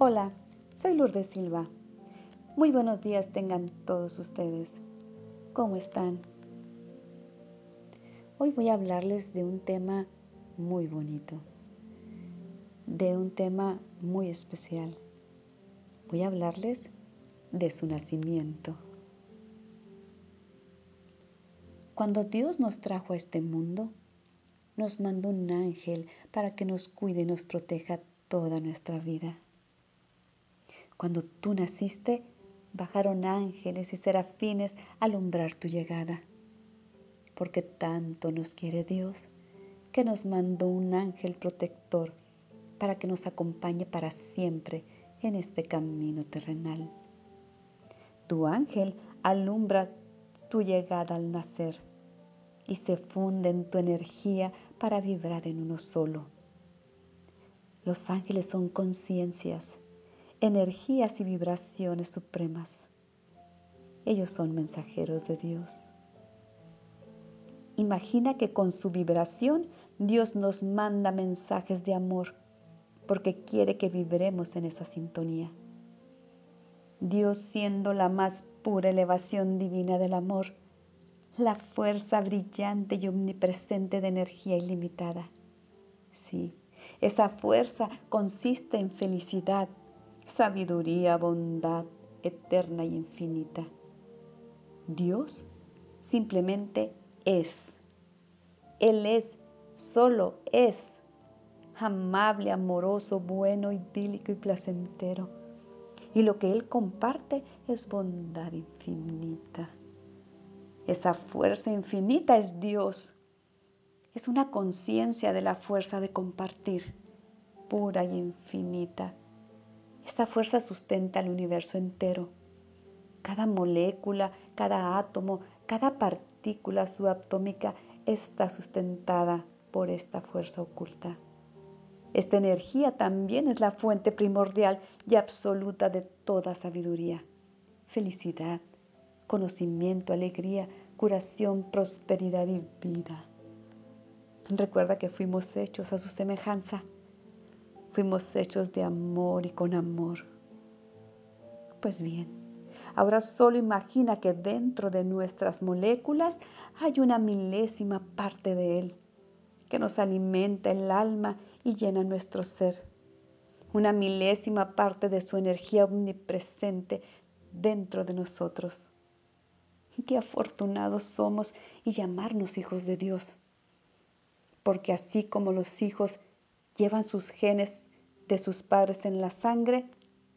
Hola, soy Lourdes Silva. Muy buenos días tengan todos ustedes. ¿Cómo están? Hoy voy a hablarles de un tema muy bonito, de un tema muy especial. Voy a hablarles de su nacimiento. Cuando Dios nos trajo a este mundo, nos mandó un ángel para que nos cuide y nos proteja toda nuestra vida. Cuando tú naciste, bajaron ángeles y serafines a alumbrar tu llegada. Porque tanto nos quiere Dios, que nos mandó un ángel protector para que nos acompañe para siempre en este camino terrenal. Tu ángel alumbra tu llegada al nacer y se funde en tu energía para vibrar en uno solo. Los ángeles son conciencias energías y vibraciones supremas. Ellos son mensajeros de Dios. Imagina que con su vibración Dios nos manda mensajes de amor porque quiere que vibremos en esa sintonía. Dios siendo la más pura elevación divina del amor, la fuerza brillante y omnipresente de energía ilimitada. Sí, esa fuerza consiste en felicidad, sabiduría, bondad eterna y infinita. Dios simplemente es. Él es, solo es, amable, amoroso, bueno, idílico y placentero. Y lo que Él comparte es bondad infinita. Esa fuerza infinita es Dios. Es una conciencia de la fuerza de compartir, pura y infinita esta fuerza sustenta el universo entero. Cada molécula, cada átomo, cada partícula subatómica está sustentada por esta fuerza oculta. Esta energía también es la fuente primordial y absoluta de toda sabiduría, felicidad, conocimiento, alegría, curación, prosperidad y vida. Recuerda que fuimos hechos a su semejanza Fuimos hechos de amor y con amor. Pues bien, ahora solo imagina que dentro de nuestras moléculas hay una milésima parte de Él que nos alimenta el alma y llena nuestro ser. Una milésima parte de su energía omnipresente dentro de nosotros. Qué afortunados somos y llamarnos hijos de Dios. Porque así como los hijos llevan sus genes de sus padres en la sangre,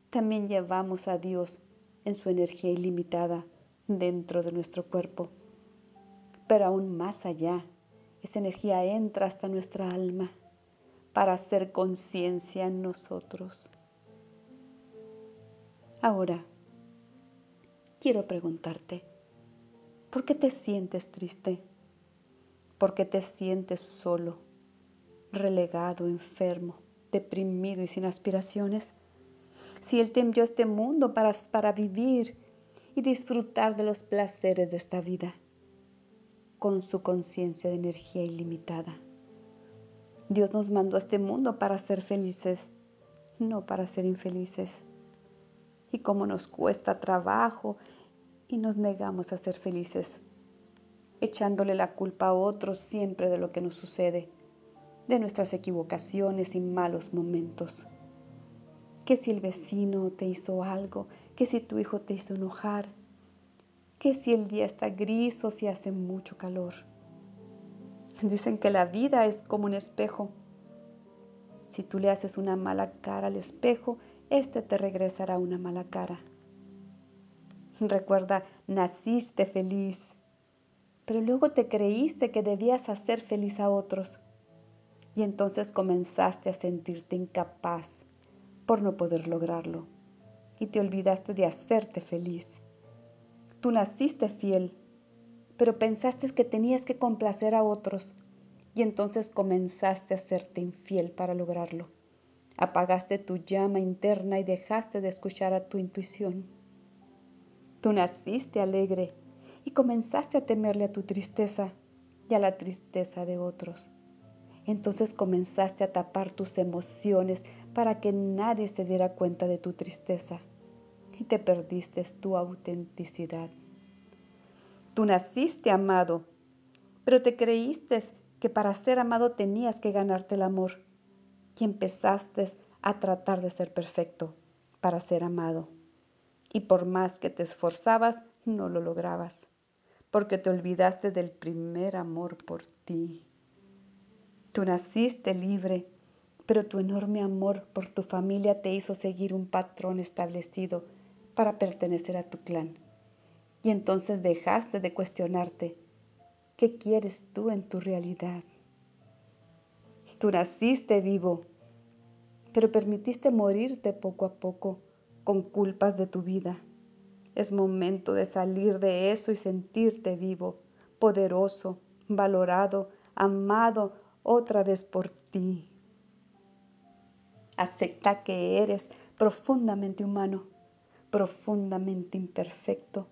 también llevamos a Dios en su energía ilimitada dentro de nuestro cuerpo. Pero aún más allá, esa energía entra hasta nuestra alma para hacer conciencia en nosotros. Ahora, quiero preguntarte, ¿por qué te sientes triste? ¿Por qué te sientes solo? Relegado, enfermo, deprimido y sin aspiraciones? Si Él te envió a este mundo para, para vivir y disfrutar de los placeres de esta vida, con su conciencia de energía ilimitada. Dios nos mandó a este mundo para ser felices, no para ser infelices. Y como nos cuesta trabajo y nos negamos a ser felices, echándole la culpa a otros siempre de lo que nos sucede de nuestras equivocaciones y malos momentos. Que si el vecino te hizo algo, que si tu hijo te hizo enojar, que si el día está gris o si hace mucho calor. Dicen que la vida es como un espejo. Si tú le haces una mala cara al espejo, éste te regresará una mala cara. Recuerda, naciste feliz, pero luego te creíste que debías hacer feliz a otros y entonces comenzaste a sentirte incapaz por no poder lograrlo y te olvidaste de hacerte feliz. Tú naciste fiel, pero pensaste que tenías que complacer a otros y entonces comenzaste a hacerte infiel para lograrlo. Apagaste tu llama interna y dejaste de escuchar a tu intuición. Tú naciste alegre y comenzaste a temerle a tu tristeza y a la tristeza de otros entonces comenzaste a tapar tus emociones para que nadie se diera cuenta de tu tristeza y te perdiste tu autenticidad. Tú naciste amado, pero te creíste que para ser amado tenías que ganarte el amor y empezaste a tratar de ser perfecto para ser amado. Y por más que te esforzabas, no lo lograbas, porque te olvidaste del primer amor por ti. Tú naciste libre, pero tu enorme amor por tu familia te hizo seguir un patrón establecido para pertenecer a tu clan. Y entonces dejaste de cuestionarte, ¿qué quieres tú en tu realidad? Tú naciste vivo, pero permitiste morirte poco a poco con culpas de tu vida. Es momento de salir de eso y sentirte vivo, poderoso, valorado, amado otra vez por ti. Acepta que eres profundamente humano, profundamente imperfecto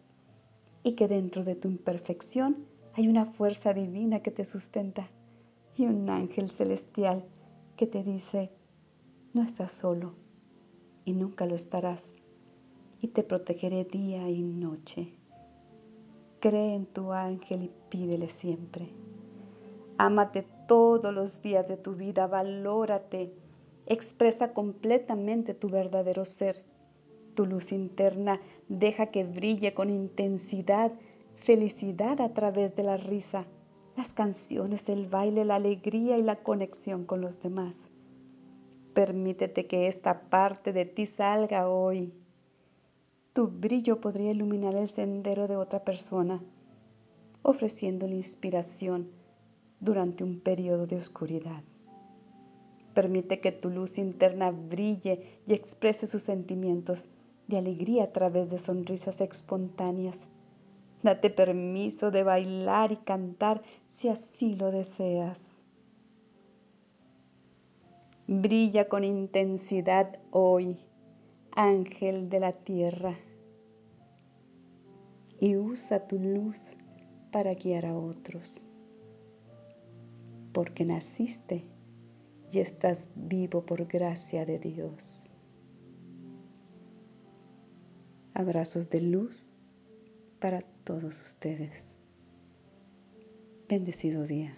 y que dentro de tu imperfección hay una fuerza divina que te sustenta y un ángel celestial que te dice, no estás solo y nunca lo estarás y te protegeré día y noche. Cree en tu ángel y pídele siempre. Ámate todos los días de tu vida, valórate, expresa completamente tu verdadero ser. Tu luz interna deja que brille con intensidad, felicidad a través de la risa, las canciones, el baile, la alegría y la conexión con los demás. Permítete que esta parte de ti salga hoy. Tu brillo podría iluminar el sendero de otra persona, ofreciéndole inspiración durante un periodo de oscuridad. Permite que tu luz interna brille y exprese sus sentimientos de alegría a través de sonrisas espontáneas. Date permiso de bailar y cantar si así lo deseas. Brilla con intensidad hoy, ángel de la tierra, y usa tu luz para guiar a otros, porque naciste y estás vivo por gracia de Dios. Abrazos de luz para todos ustedes. Bendecido día.